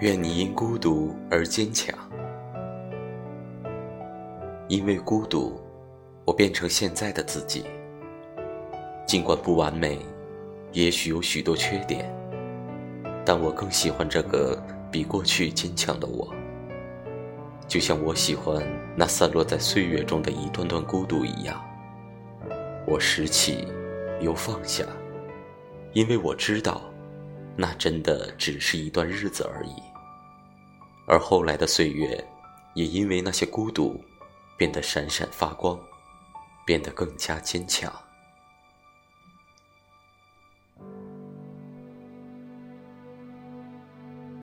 愿你因孤独而坚强，因为孤独，我变成现在的自己。尽管不完美，也许有许多缺点，但我更喜欢这个比过去坚强的我。就像我喜欢那散落在岁月中的一段段孤独一样，我拾起，又放下，因为我知道，那真的只是一段日子而已。而后来的岁月，也因为那些孤独，变得闪闪发光，变得更加坚强。